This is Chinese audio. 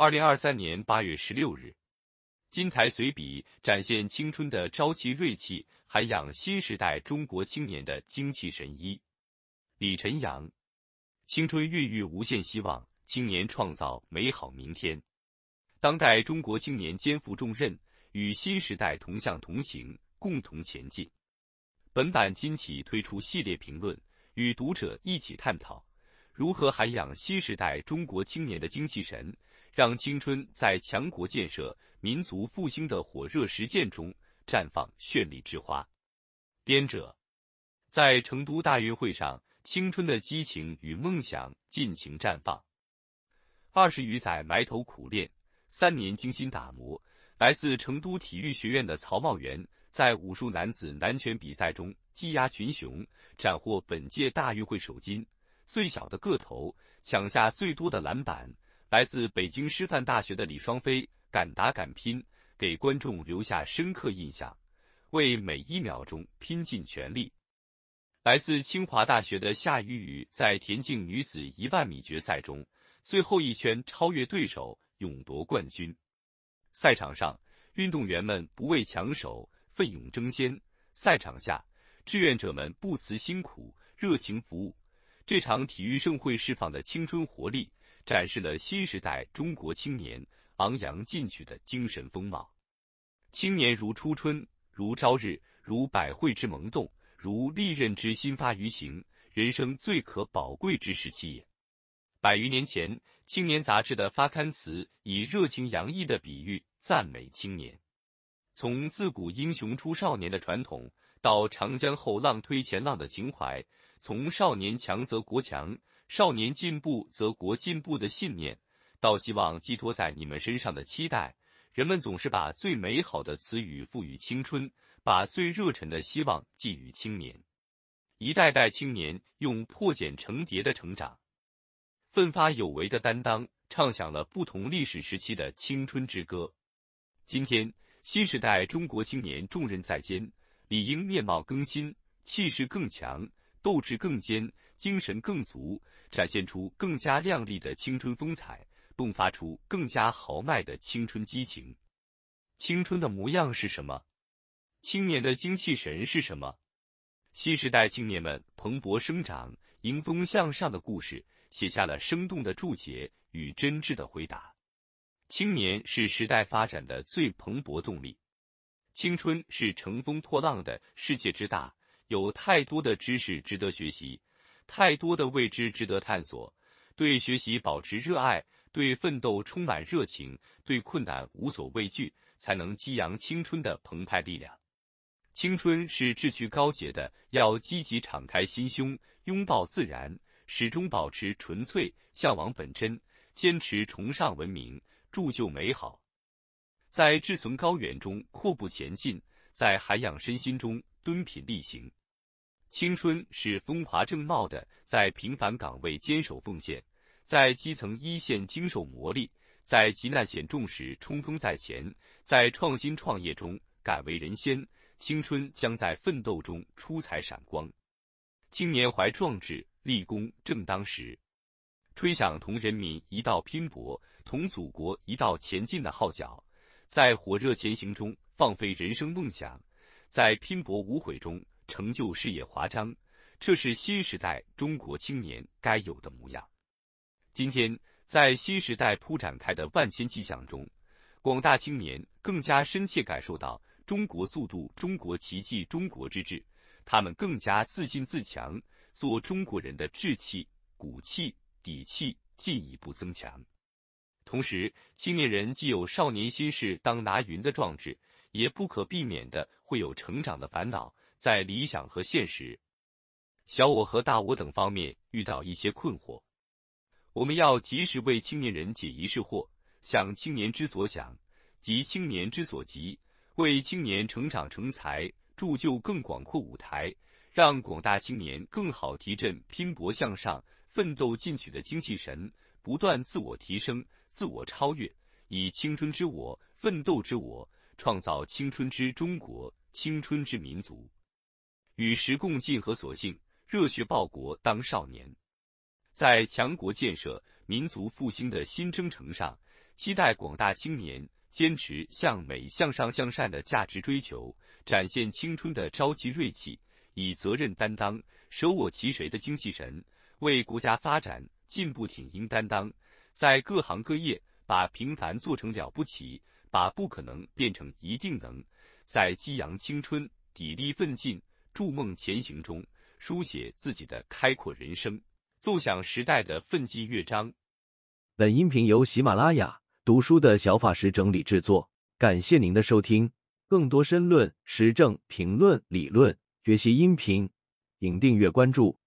二零二三年八月十六日，金台随笔展现青春的朝气锐气，涵养新时代中国青年的精气神。一，李晨阳，青春孕育无限希望，青年创造美好明天。当代中国青年肩负重任，与新时代同向同行，共同前进。本版今起推出系列评论，与读者一起探讨如何涵养新时代中国青年的精气神，让青春在强国建设、民族复兴的火热实践中绽放绚丽之花。编者在成都大运会上，青春的激情与梦想尽情绽放。二十余载埋头苦练，三年精心打磨，来自成都体育学院的曹茂元。在武术男子男拳比赛中技压群雄，斩获本届大运会首金。最小的个头抢下最多的篮板。来自北京师范大学的李双飞敢打敢拼，给观众留下深刻印象，为每一秒钟拼尽全力。来自清华大学的夏雨雨在田径女子一万米决赛中最后一圈超越对手，勇夺冠军。赛场上，运动员们不畏强手。奋勇争先，赛场下，志愿者们不辞辛苦，热情服务。这场体育盛会释放的青春活力，展示了新时代中国青年昂扬进取的精神风貌。青年如初春，如朝日，如百卉之萌动，如利刃之新发于行，人生最可宝贵之时期也。百余年前，《青年》杂志的发刊词以热情洋溢的比喻赞美青年。从自古英雄出少年的传统，到长江后浪推前浪的情怀；从少年强则国强，少年进步则国进步的信念，到希望寄托在你们身上的期待，人们总是把最美好的词语赋予青春，把最热忱的希望寄予青年。一代代青年用破茧成蝶的成长，奋发有为的担当，唱响了不同历史时期的青春之歌。今天。新时代中国青年重任在肩，理应面貌更新，气势更强，斗志更坚，精神更足，展现出更加亮丽的青春风采，迸发出更加豪迈的青春激情。青春的模样是什么？青年的精气神是什么？新时代青年们蓬勃生长、迎风向上的故事，写下了生动的注解与真挚的回答。青年是时代发展的最蓬勃动力，青春是乘风破浪的世界之大，有太多的知识值得学习，太多的未知值得探索。对学习保持热爱，对奋斗充满热情，对困难无所畏惧，才能激扬青春的澎湃力量。青春是志趣高洁的，要积极敞开心胸，拥抱自然，始终保持纯粹，向往本真，坚持崇尚文明。铸就美好，在志存高远中阔步前进，在涵养身心中敦品力行。青春是风华正茂的，在平凡岗位坚守奉献，在基层一线经受磨砺，在急难险重时冲锋在前，在创新创业中敢为人先。青春将在奋斗中出彩闪光。青年怀壮志，立功正当时。吹响同人民一道拼搏、同祖国一道前进的号角，在火热前行中放飞人生梦想，在拼搏无悔中成就事业华章，这是新时代中国青年该有的模样。今天，在新时代铺展开的万千气象中，广大青年更加深切感受到“中国速度、中国奇迹、中国之志”，他们更加自信自强，做中国人的志气、骨气。底气进一步增强，同时，青年人既有少年心事当拿云的壮志，也不可避免的会有成长的烦恼，在理想和现实、小我和大我等方面遇到一些困惑。我们要及时为青年人解疑释惑，想青年之所想，急青年之所急，为青年成长成才铸就更广阔舞台，让广大青年更好提振拼搏向上。奋斗进取的精气神，不断自我提升、自我超越，以青春之我、奋斗之我，创造青春之中国、青春之民族，与时共进和所幸，热血报国当少年。在强国建设、民族复兴的新征程上，期待广大青年坚持向美、向上、向善的价值追求，展现青春的朝气锐气，以责任担当、手握其谁的精气神，为国家发展进步挺膺担当，在各行各业把平凡做成了不起，把不可能变成一定能，在激扬青春、砥砺奋进、筑梦前行中，书写自己的开阔人生，奏响时代的奋进乐章。本音频由喜马拉雅读书的小法师整理制作，感谢您的收听。更多深论、时政评论、理论学习音频，请订阅关注。